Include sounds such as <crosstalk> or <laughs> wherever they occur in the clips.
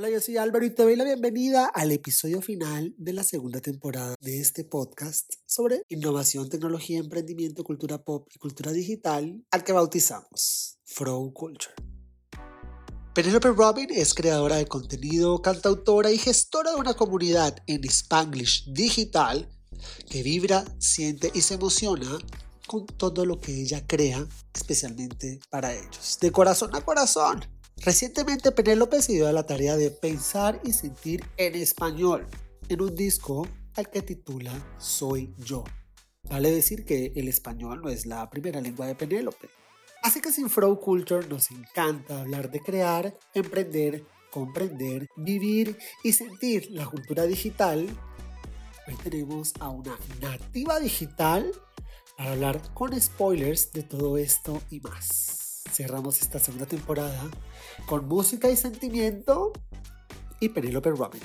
Hola, yo soy Álvaro y te doy la bienvenida al episodio final de la segunda temporada de este podcast sobre innovación, tecnología, emprendimiento, cultura pop y cultura digital, al que bautizamos Frow Culture. Penelope Robin es creadora de contenido, cantautora y gestora de una comunidad en Spanglish digital que vibra, siente y se emociona con todo lo que ella crea, especialmente para ellos. De corazón a corazón. Recientemente Penélope se dio a la tarea de pensar y sentir en español en un disco al que titula Soy yo. Vale decir que el español no es la primera lengua de Penélope. Así que sin Frow Culture nos encanta hablar de crear, emprender, comprender, vivir y sentir la cultura digital. Hoy tenemos a una nativa digital para hablar con spoilers de todo esto y más cerramos esta segunda temporada con música y sentimiento y Penélope Robin.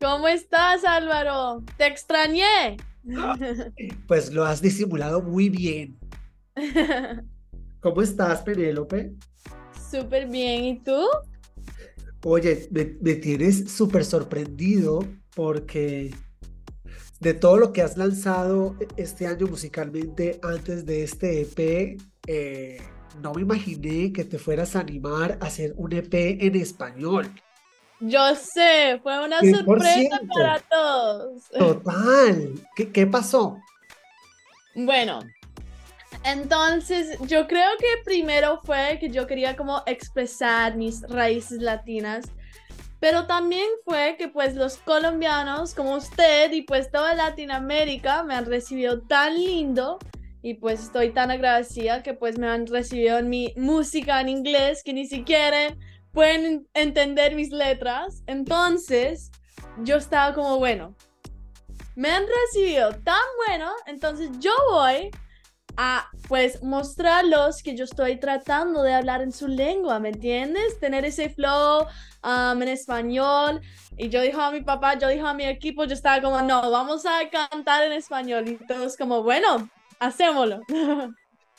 ¿Cómo estás, Álvaro? Te extrañé. <gasps> Pues lo has disimulado muy bien. ¿Cómo estás, Penélope? Súper bien, ¿y tú? Oye, me, me tienes súper sorprendido porque de todo lo que has lanzado este año musicalmente antes de este EP, eh, no me imaginé que te fueras a animar a hacer un EP en español. Yo sé, fue una sorpresa para todos. Total. ¿Qué, ¿Qué, pasó? Bueno, entonces yo creo que primero fue que yo quería como expresar mis raíces latinas, pero también fue que pues los colombianos como usted y pues toda Latinoamérica me han recibido tan lindo y pues estoy tan agradecida que pues me han recibido en mi música en inglés que ni siquiera pueden entender mis letras. Entonces, yo estaba como, bueno, me han recibido tan bueno, entonces yo voy a pues mostrarlos que yo estoy tratando de hablar en su lengua, ¿me entiendes? Tener ese flow um, en español. Y yo dijo a mi papá, yo dijo a mi equipo, yo estaba como, no, vamos a cantar en español. Y todos como, bueno, hacémoslo.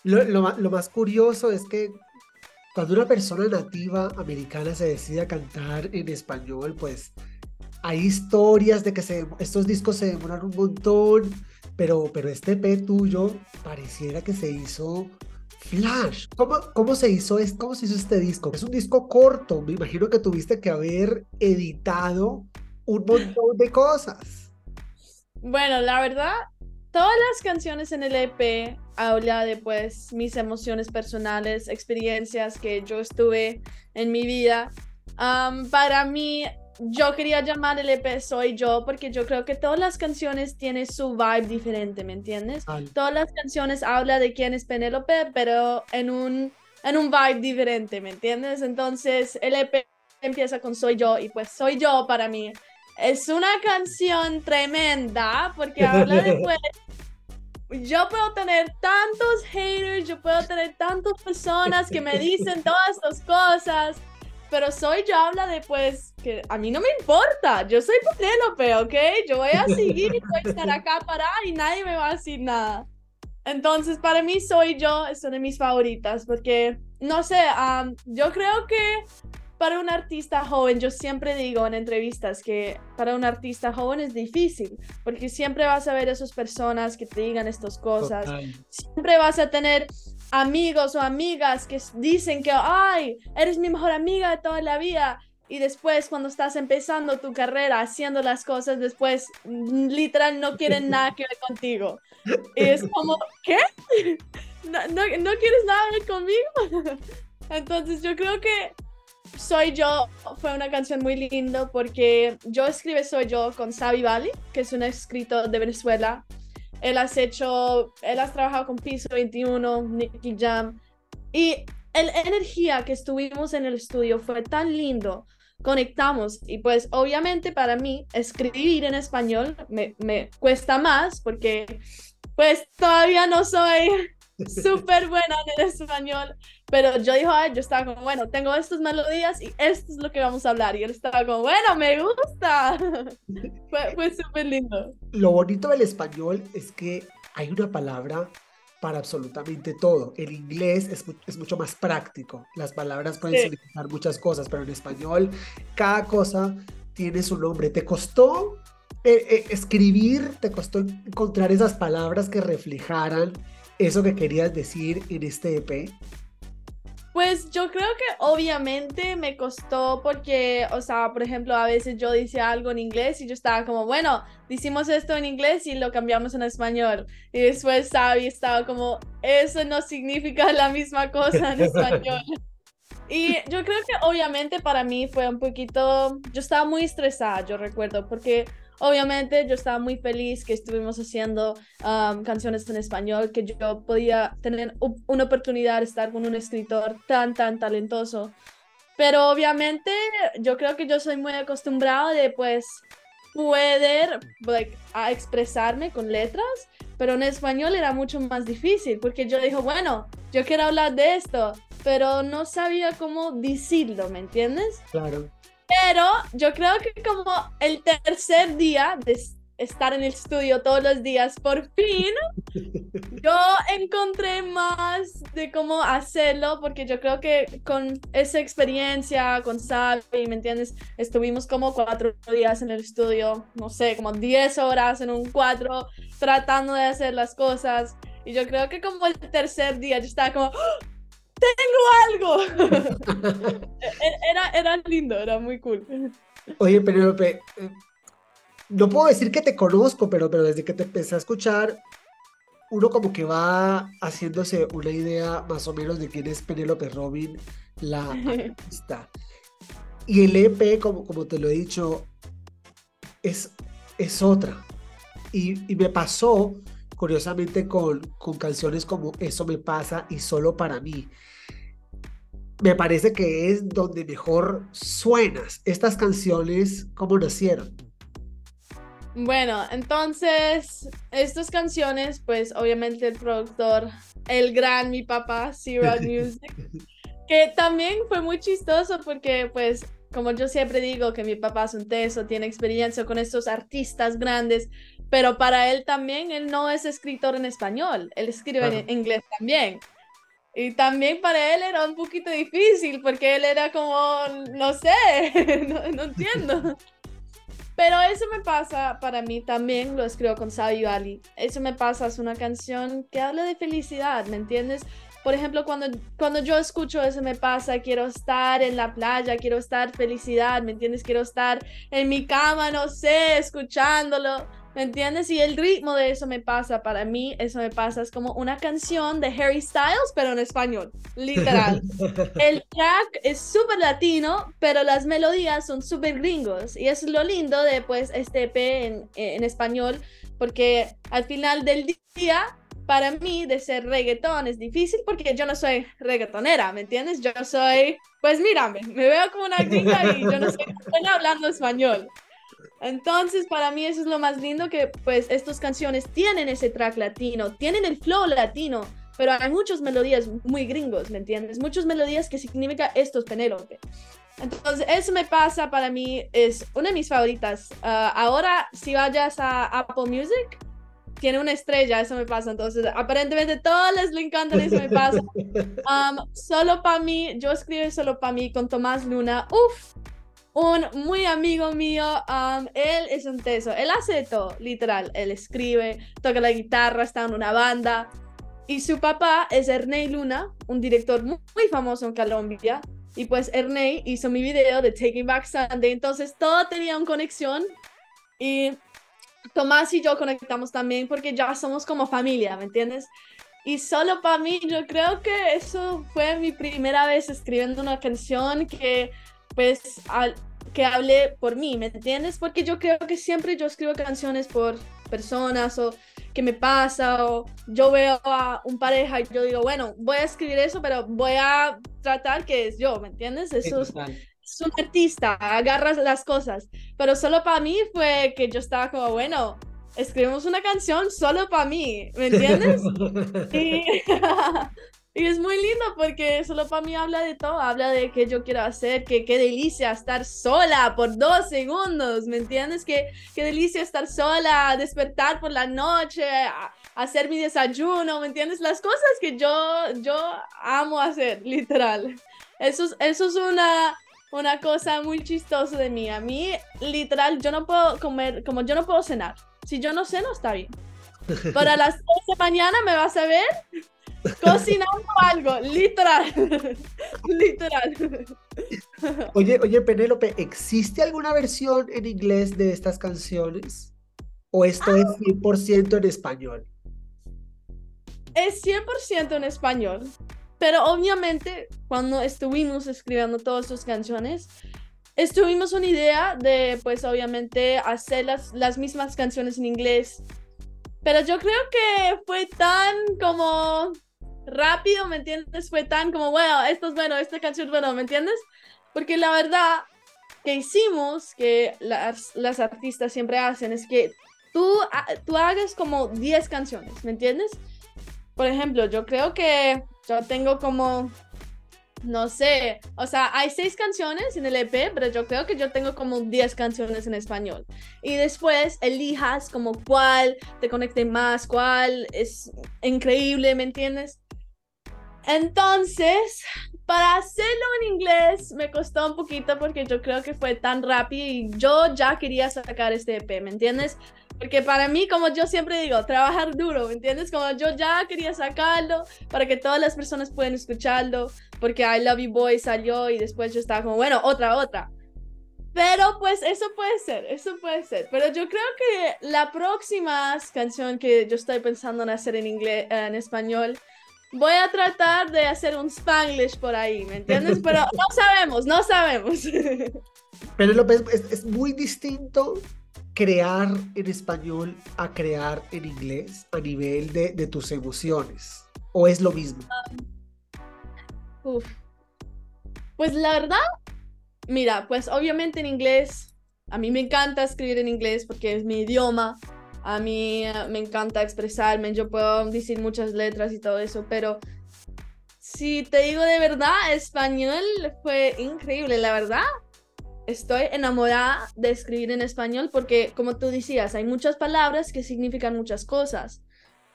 Lo, lo, más curioso es que cuando una persona nativa americana se decide a cantar en español, pues hay historias de que se, estos discos se demoran un montón, pero, pero este P tuyo pareciera que se hizo flash. ¿Cómo, cómo, se hizo, ¿Cómo se hizo este disco? Es un disco corto, me imagino que tuviste que haber editado un montón de cosas. Bueno, la verdad, todas las canciones en el EP habla de pues mis emociones personales, experiencias que yo estuve en mi vida. para mí, yo quería llamar el EP Soy Yo porque yo creo que todas las canciones tienen su vibe diferente, ¿me entiendes? Todas las canciones habla de quién es Penélope, pero en un, en un vibe diferente, ¿me entiendes? Entonces, el EP empieza con Soy Yo y pues Soy Yo para mí es una canción tremenda porque habla de pues, yo puedo tener tantos haters, yo puedo tener tantas personas que me dicen <laughs> todas estas cosas, pero soy yo habla de pues que a mí no me importa, yo soy Penélope, ¿ok? Yo voy a seguir, voy a estar <laughs> acá para y nadie me va a decir nada. Entonces, para mí, soy yo, es una de mis favoritas, porque, no sé, yo creo que para un artista joven, yo siempre digo en entrevistas que para un artista joven es difícil, porque siempre vas a ver esas personas que te digan estas cosas. Siempre vas a tener amigos o amigas que dicen que, ay, eres mi mejor amiga de toda la vida. Y después, cuando estás empezando tu carrera, haciendo las cosas, después mm, literal no quieren nada que ver contigo. Y es <laughs> como, ¿qué? <laughs> ¿No, no, no quieres nada que ver conmigo? <laughs> Entonces yo creo que soy yo fue una canción muy linda porque yo escribe Soy yo con Sabi Bali, que es un escritor de Venezuela. Él has hecho, él has trabajado con Piso 21, Nicky Jam. Y la energía que estuvimos en el estudio fue tan lindo. Conectamos y pues obviamente para mí escribir en español me, me cuesta más porque pues todavía no soy súper buena en el español. Pero yo dijo, yo estaba como, bueno, tengo estas melodías y esto es lo que vamos a hablar. Y él estaba como, bueno, me gusta. <laughs> fue fue súper lindo. Lo bonito del español es que hay una palabra para absolutamente todo. En inglés es, es mucho más práctico. Las palabras pueden significar muchas cosas, pero en español cada cosa tiene su nombre. ¿Te costó eh, eh, escribir, te costó encontrar esas palabras que reflejaran eso que querías decir en este EP? Pues yo creo que obviamente me costó porque, o sea, por ejemplo, a veces yo decía algo en inglés y yo estaba como, bueno, decimos esto en inglés y lo cambiamos en español. Y después Sabi estaba como, eso no significa la misma cosa en español. <laughs> Y yo creo que obviamente para mí fue un poquito, yo estaba muy estresada, yo recuerdo, porque Obviamente yo estaba muy feliz que estuvimos haciendo um, canciones en español, que yo podía tener una oportunidad de estar con un escritor tan, tan talentoso. Pero obviamente yo creo que yo soy muy acostumbrado de pues poder a expresarme con letras, pero en español era mucho más difícil porque yo dije, bueno, yo quiero hablar de esto, pero no sabía cómo decirlo, ¿me entiendes? Claro. Pero yo creo que como el tercer día de estar en el estudio todos los días, por fin, <laughs> yo encontré más de cómo hacerlo, porque yo creo que con esa experiencia, con Sabi, ¿me entiendes? Estuvimos como cuatro días en el estudio, no sé, como diez horas en un cuadro, tratando de hacer las cosas. Y yo creo que como el tercer día yo estaba como, tengo algo. <laughs> E-, era, era lindo, era muy cool. Oye, Penélope, eh, no puedo decir que te conozco, pero, pero desde que te empecé a escuchar, uno como que va haciéndose una idea más o menos de quién es Penélope Robin, la <laughs> artista. Y el EP, como, como te lo he dicho, es, es otra. Y, y me pasó, curiosamente, con, con canciones como Eso me pasa y Solo para mí me parece que es donde mejor suenas. Estas canciones, ¿cómo nacieron? Bueno, entonces, estas canciones, pues obviamente el productor, el gran mi papá, Zero <laughs> Music, que también fue muy chistoso porque pues como yo siempre digo que mi papá es un teso, tiene experiencia con estos artistas grandes, pero para él también, él no es escritor en español, él escribe en inglés también. Y también para él era un poquito difícil porque él era como, no sé, <laughs> no, entiendo. Pero eso me pasa para mí también, lo escribo con Sabio Ali. Eso me pasa, es una canción que habla de felicidad, ¿me entiendes? Por ejemplo, cuando, cuando yo escucho eso me pasa, quiero estar en la playa, quiero estar felicidad, ¿me entiendes? Quiero estar en mi cama, no sé, escuchándolo. ¿Me entiendes? Y el ritmo de eso me pasa, para mí, eso me pasa, es como una canción de Harry Styles, pero en español, literal. <laughs> el track es súper latino, pero las melodías son súper gringos. Y es lo lindo de, pues, este EP en, en español, porque al final del día, para mí, de ser reggaetón es difícil porque yo no soy reggaetonera, ¿me entiendes? Yo soy, pues mírame, me veo como una gringa y yo no estoy hablando español. Entonces, para mí eso es lo más lindo que pues estas canciones tienen ese track latino, tienen el flow latino, pero hay muchas melodías muy gringos, ¿me entiendes? Muchas melodías que significa esto es Penélope. Entonces, eso me pasa para mí, es una de mis favoritas. Ah, ahora, si vayas a Apple Music, tiene una estrella, eso me pasa. Entonces, aparentemente todas les le encantan, eso me pasa. <laughs> Um, solo para mí, yo escribo solo para mí con Tomás Luna. Uf, un muy amigo mío, um, él es un teso, él hace todo, literal, él escribe, toca la guitarra, está en una banda. Y su papá es Ernei Luna, un director muy, famoso en Colombia. Y pues Ernei hizo mi video de Taking Back Sunday, entonces todo tenía una conexión. Y Tomás y yo conectamos también porque ya somos como familia, ¿me entiendes? Y solo para mí, yo creo que eso fue mi primera vez escribiendo una canción que pues al, que hable por mí, ¿me entiendes? Porque yo creo que siempre yo escribo canciones por personas o que me pasa o yo veo a un pareja y yo digo, bueno, voy a escribir eso, pero voy a tratar que es yo, ¿me entiendes? Eso es, un artista, agarras las cosas, pero solo para mí fue que yo estaba como, bueno, escribimos una canción solo para mí, ¿me <laughs> entiendes? <laughs> y, <laughs> Y es muy lindo porque solo para mí habla de todo, habla de qué yo quiero hacer, que qué delicia estar sola por dos segundos, ¿me entiendes? Que qué delicia estar sola, despertar por la noche, hacer mi desayuno, ¿me entiendes? Las cosas que yo, yo amo hacer, <laughs> literal. Eso es, eso es una, una cosa muy chistosa de mí. A mí, literal, yo no puedo comer, como yo no puedo cenar. Si yo no ceno, está bien. Para las 3 de mañana me vas a ver cocinando algo, literal. <laughs> literal. Oye, oye, Penélope, ¿existe alguna versión en inglés de estas canciones? ¿O esto es 100% en español? Es 100% en español. Pero obviamente, cuando estuvimos escribiendo todas sus canciones, estuvimos una idea de, pues obviamente, hacer las, las mismas canciones en inglés. Pero yo creo que fue tan como rápido, ¿me entiendes? Fue tan como, bueno, esto es bueno, esta canción es bueno, ¿me entiendes? Porque la verdad que hicimos, que las, las artistas siempre hacen, es que tú, tú hagas como 10 canciones, ¿me entiendes? Por ejemplo, yo creo que yo tengo como, no sé, o sea, hay seis canciones en el EP, pero yo creo que yo tengo como 10 canciones en español. Y después elijas como cuál te conecte más, cuál es increíble, ¿me entiendes? Entonces, para hacerlo en inglés me costó un poquito porque yo creo que fue tan rápido y yo ya quería sacar este EP, ¿me entiendes? Porque para mí, como yo siempre digo, trabajar duro, ¿me entiendes? Como yo ya quería sacarlo para que todas las personas puedan escucharlo, porque I Love You Boy salió y después yo estaba como, bueno, otra, otra. Pero pues eso puede ser, eso puede ser. Pero yo creo que la próxima canción que yo estoy pensando en hacer en inglés, en español, voy a tratar de hacer un spanglish por ahí, ¿me entiendes? Pero no sabemos, no sabemos. <laughs> Pero López, es, es muy distinto crear en español a crear en inglés a nivel de, de tus emociones? ¿O es lo mismo? uf. Pues la verdad, mira, pues obviamente en inglés, a mí me encanta escribir en inglés porque es mi idioma, a mí uh, me encanta expresarme, yo puedo decir muchas letras y todo eso, pero si te digo de verdad, español fue increíble, la verdad. Estoy enamorada de escribir en español porque, como tú decías, hay muchas palabras que significan muchas cosas.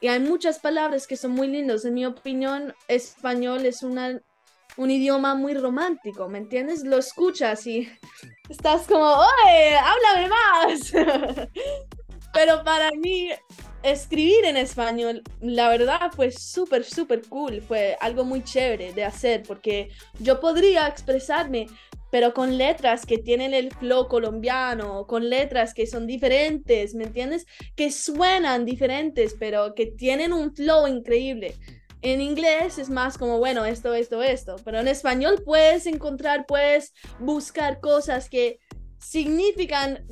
Y hay muchas palabras que son muy lindas. En mi opinión, español es una, un idioma muy romántico, ¿me entiendes? Lo escuchas y <laughs> estás como, ¡Oye, háblame más! <laughs> Pero para mí, escribir en español, la verdad fue súper, súper cool. Fue algo muy chévere de hacer porque yo podría expresarme, pero con letras que tienen el flow colombiano, con letras que son diferentes, ¿me entiendes? Que suenan diferentes, pero que tienen un flow increíble. En inglés es más como, bueno, esto, esto, esto, pero en español puedes encontrar, puedes buscar cosas que significan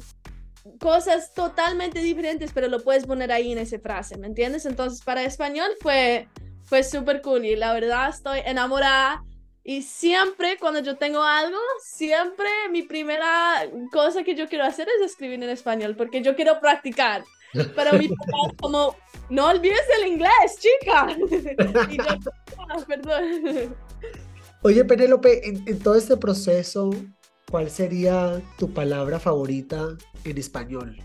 cosas totalmente diferentes, pero lo puedes poner ahí en esa frase, ¿me entiendes? Entonces, para español fue, fue súper cool y la verdad estoy enamorada. Y siempre cuando yo tengo algo, siempre mi primera cosa que yo quiero hacer es escribir en español, porque yo quiero practicar. Pero mi <laughs> papá es como, no olvides el inglés, chica. <laughs> y yo, ah, perdón. Oye, Penélope, en, en todo este proceso, ¿cuál sería tu palabra favorita en español?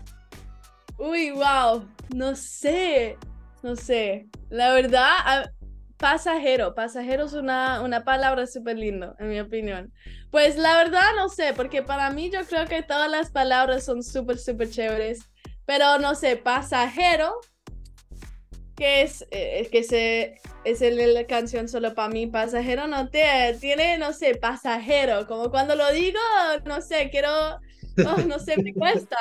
Uy, wow, no sé, no sé. La verdad, pasajero, pasajero es una, una palabra súper lindo, en mi opinión. Pues la verdad, no sé, porque para mí yo creo que todas las palabras son súper, súper chéveres. Pero no sé, pasajero, es, eh, que se, es la canción solo para mí, pasajero no te, tiene, no sé, pasajero, como cuando lo digo, no sé, quiero Oh, no sé, me cuesta,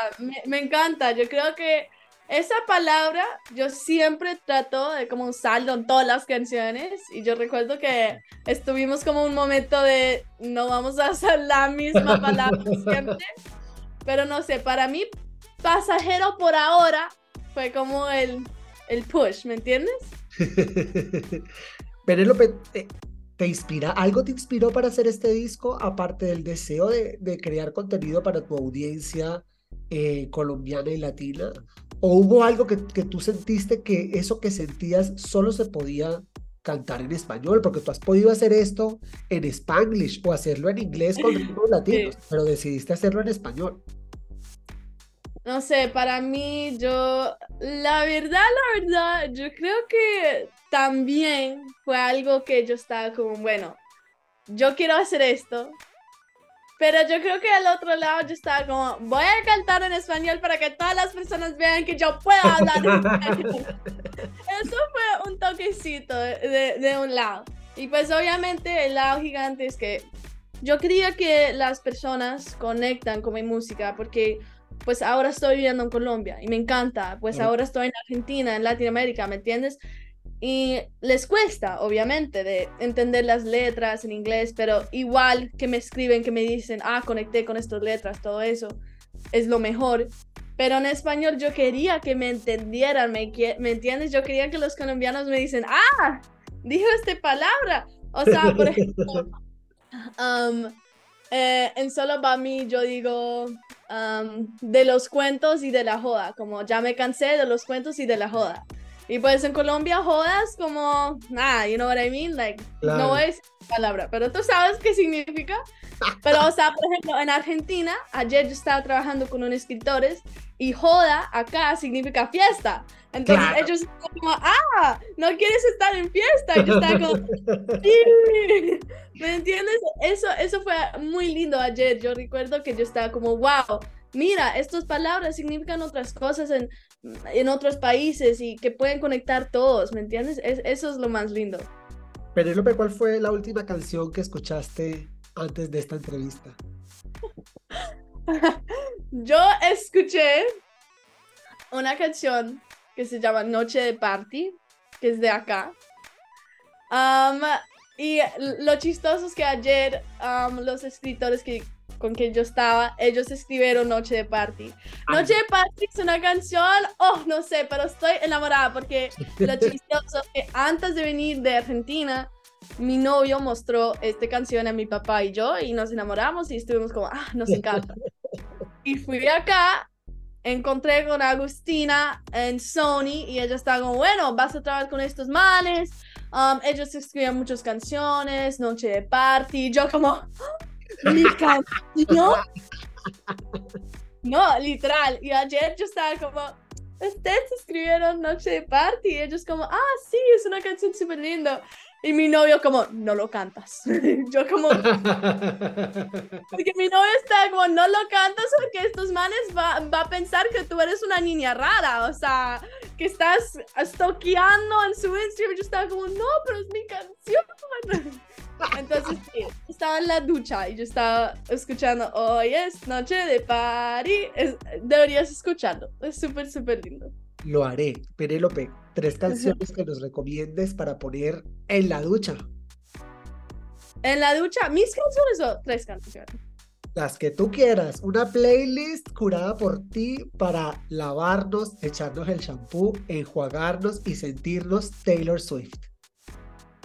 me, encanta. Yo creo que esa palabra yo siempre trato de como usarlo en todas las canciones y yo recuerdo que estuvimos como un momento de no vamos a usar la misma palabra siempre, pero no sé, para mí pasajero por ahora fue como el, el push, ¿me entiendes? <laughs> Penélope, ¿Te inspira? ¿Algo te inspiró para hacer este disco, aparte del deseo de, crear contenido para tu audiencia eh, colombiana y latina? ¿O hubo algo que, tú sentiste que eso que sentías solo se podía cantar en español, porque tú has podido hacer esto en spanglish o hacerlo en inglés con <clears throat> ritmos latinos, pero decidiste hacerlo en español. No sé, para mí, yo, la verdad, la verdad, yo creo que también fue algo que yo estaba como, bueno, yo quiero hacer esto, pero yo creo que al otro lado yo estaba como, voy a cantar en español para que todas las personas vean que yo puedo hablar. <laughs> Eso fue un toquecito de, de, un lado. Y pues obviamente el lado gigante es que yo quería que las personas conectan con mi música porque pues ahora estoy viviendo en Colombia y me encanta, pues ahora estoy en Argentina, en Latinoamérica, ¿me entiendes? Y les cuesta, obviamente, de entender las letras en inglés, pero igual que me escriben, que me dicen, ah, conecté con estas letras, todo eso, es lo mejor. Pero en español yo quería que me entendieran, ¿me, ¿me entiendes? Yo quería que los colombianos me dicen, ah, dijo esta palabra. O sea, por <laughs> ejemplo, um, eh, en Solo para mí yo digo um, de los cuentos y de la joda, como ya me cansé de los cuentos y de la joda. Y pues en Colombia jodas como, nada, you know what I mean? Like, no es palabra, pero tú sabes qué significa. Pero, o sea, por ejemplo, en Argentina, ayer yo estaba trabajando con unos escritores y joda acá significa fiesta. Entonces ellos estaban como, ah, no quieres estar en fiesta. Y yo estaba como, <laughs> sí. ¿Me entiendes? Eso, eso fue muy lindo ayer. Yo recuerdo que yo estaba como, wow, mira, estas palabras significan otras cosas en, en otros países y que pueden conectar todos, ¿me entiendes? eso es lo más lindo. Penélope, ¿cuál fue la última canción que escuchaste antes de esta entrevista? <laughs> Yo escuché una canción que se llama Noche de Party, que es de acá. y lo chistoso es que ayer los escritores que con quien yo estaba, ellos escribieron Noche de Party. Noche de Party es una canción, oh, no sé, pero estoy enamorada porque <laughs> lo chistoso es que antes de venir de Argentina, mi novio mostró esta canción a mi papá y yo y nos enamoramos y estuvimos como, ah, nos encanta. <laughs> Y fui acá, encontré con Agustina en Sony y ella estaba como, bueno, vas a trabajar con estos males. Um, ellos escribían muchas canciones, Noche de Party, yo como, mi canción. No, literal. Y ayer yo estaba como, ustedes escribieron Noche de Party. Y ellos como, ah, sí, es una canción súper linda. Y mi novio como, no lo cantas. <laughs> Yo como... Porque mi novio está como, no lo cantas porque estos manes va, va, a pensar que tú eres una niña rara. O sea, que estás stalkeando en su Instagram. Yo estaba como, no, pero es mi canción. <laughs> Entonces, estaba en la ducha y yo estaba escuchando, hoy es noche de party. deberías escucharlo, es súper, súper lindo. Lo haré. Penélope, tres canciones que nos recomiendes para poner en la ducha. En la ducha, mis canciones o tres canciones. Las que tú quieras, una playlist curada por ti para lavarnos, echarnos el shampoo, enjuagarnos y sentirnos Taylor Swift.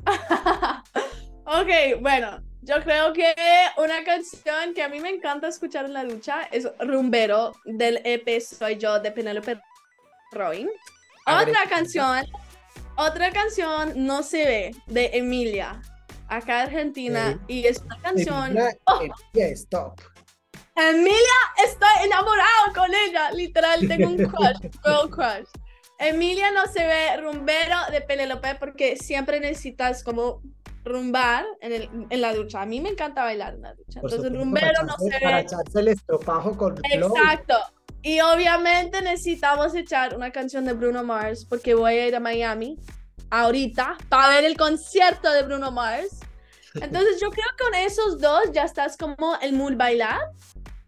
<laughs> Ok, bueno, yo creo que una canción que a mí me encanta escuchar en la ducha es Rumbero del EP Soy Yo de Penelope Robin. Otra canción, otra canción no se ve de Emilia, acá en Argentina, y es una canción. Emilia, oh. stop. Emilia, estoy enamorado con ella, literal, tengo un <laughs> crush, girl crush. Emilia no se ve rumbero de Penelope porque siempre necesitas como rumbar en, el, en, la ducha. A mí me encanta bailar en la ducha. Entonces, el rumbero no se Para echarse el estropajo con Exacto. Y obviamente necesitamos echar una canción de Bruno Mars porque voy a ir a Miami ahorita para ver el concierto de Bruno Mars. <laughs> Entonces yo creo que con esos dos ya estás como el mood bailar,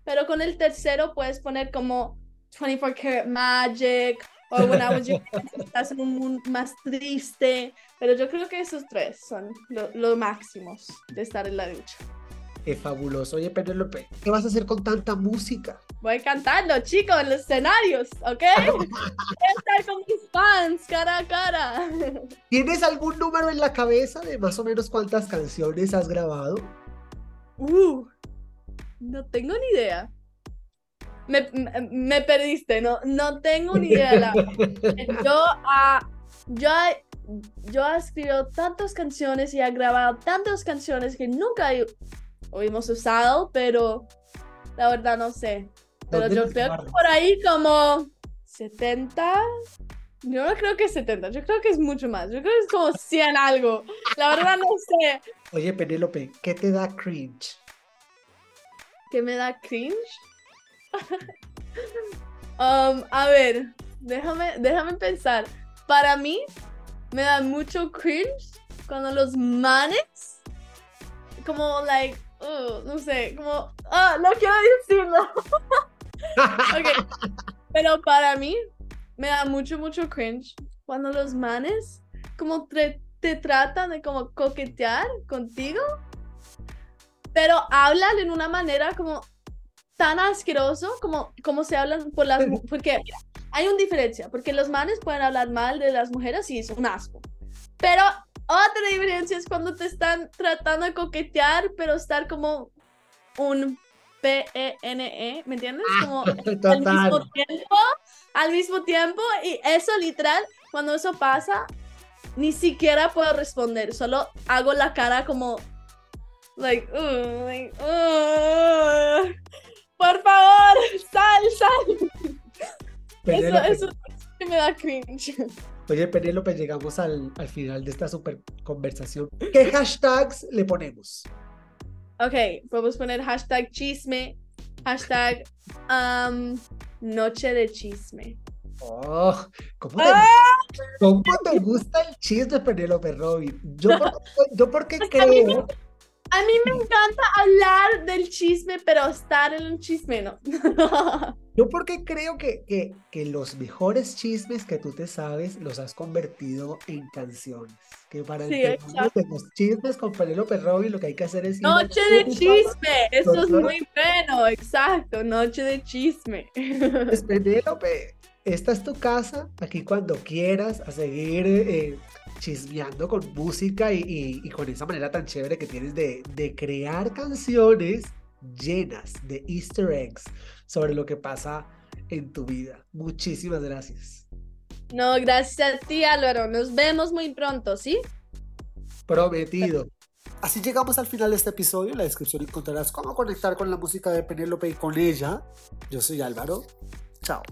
pero con el tercero puedes poner como 24 Karat Magic o When I Was Your estás en un mood más triste. Pero yo creo que esos tres son los máximos de estar en la ducha. Es fabuloso. Oye, Penélope, ¿qué vas a hacer con tanta música? Voy cantando, chicos, en los escenarios, ¿ok? <laughs> Voy a estar con mis fans cara a cara. <laughs> ¿Tienes algún número en la cabeza de más o menos cuántas canciones has grabado? Uh, no tengo ni idea. Me, me, perdiste, no, no tengo ni idea. <laughs> yo, uh, yo yo he escrito tantas canciones y he grabado tantas canciones que nunca hemos usado, pero la verdad no sé. Pero yo creo que por ahí como 70. Yo no creo que es 70, yo creo que es mucho más. Yo creo que es como 100 algo. La verdad no sé. Oye, Penélope, ¿qué te da cringe? ¿Qué me da cringe? <laughs> um, a ver, déjame, déjame pensar. Para mí, me da mucho cringe cuando los manes, como, like, uh, no sé, como, ah, no quiero decirlo. <laughs> ok, pero para mí, me da mucho, mucho cringe cuando los manes, como te, te tratan de como coquetear contigo, pero hablan en una manera como tan asqueroso como, como se hablan por las <laughs> porque hay una diferencia, porque los manes pueden hablar mal de las mujeres y es un asco. Pero otra diferencia es cuando te están tratando de coquetear, pero estar como un P-E-N-E, ¿me entiendes? Ah, como <laughs> al mismo tiempo, al mismo tiempo, y eso literal, cuando eso pasa, ni siquiera puedo responder, solo hago la cara como, like, uh, like uh, por favor, sal, sal. Eso, eso, me da cringe. Oye, Penélope, llegamos al, al final de esta super conversación. ¿Qué hashtags le ponemos? Ok, podemos poner hashtag chisme, hashtag um, noche de chisme. Oh, ¿cómo te, ¡Ah! ¿cómo te gusta el chisme, Penélope Robin? Yo, yo porque pues creo... A mí me encanta hablar del chisme, pero estar en un chisme no. <laughs> Yo porque creo que, que, que, los mejores chismes que tú te sabes los has convertido en canciones. Que para sí, los chismes con Penélope Robin lo que hay que hacer es... Noche de chisme, eso es muy bueno, exacto, noche de chisme. Pues <laughs> Penélope, esta es tu casa, aquí cuando quieras, a seguir eh, chismeando con música y, con esa manera tan chévere que tienes de, de crear canciones llenas de easter eggs sobre lo que pasa en tu vida. Muchísimas gracias. No, gracias a ti Álvaro. Nos vemos muy pronto, ¿sí? Prometido. Así llegamos al final de este episodio. En la descripción encontrarás cómo conectar con la música de Penélope y con ella. Yo soy Álvaro. Chao.